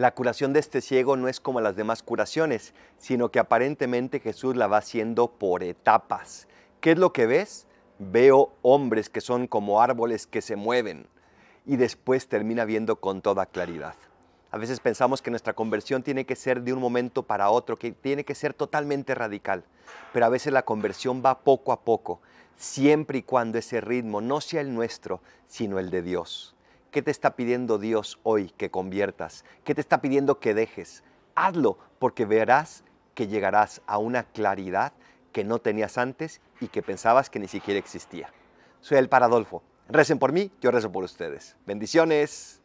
La curación de este ciego no es como las demás curaciones, sino que aparentemente Jesús la va haciendo por etapas. ¿Qué es lo que ves? Veo hombres que son como árboles que se mueven y después termina viendo con toda claridad. A veces pensamos que nuestra conversión tiene que ser de un momento para otro, que tiene que ser totalmente radical, pero a veces la conversión va poco a poco, siempre y cuando ese ritmo no sea el nuestro, sino el de Dios. ¿Qué te está pidiendo Dios hoy que conviertas? ¿Qué te está pidiendo que dejes? Hazlo porque verás que llegarás a una claridad que no tenías antes y que pensabas que ni siquiera existía. Soy el Paradolfo. Recen por mí, yo rezo por ustedes. Bendiciones.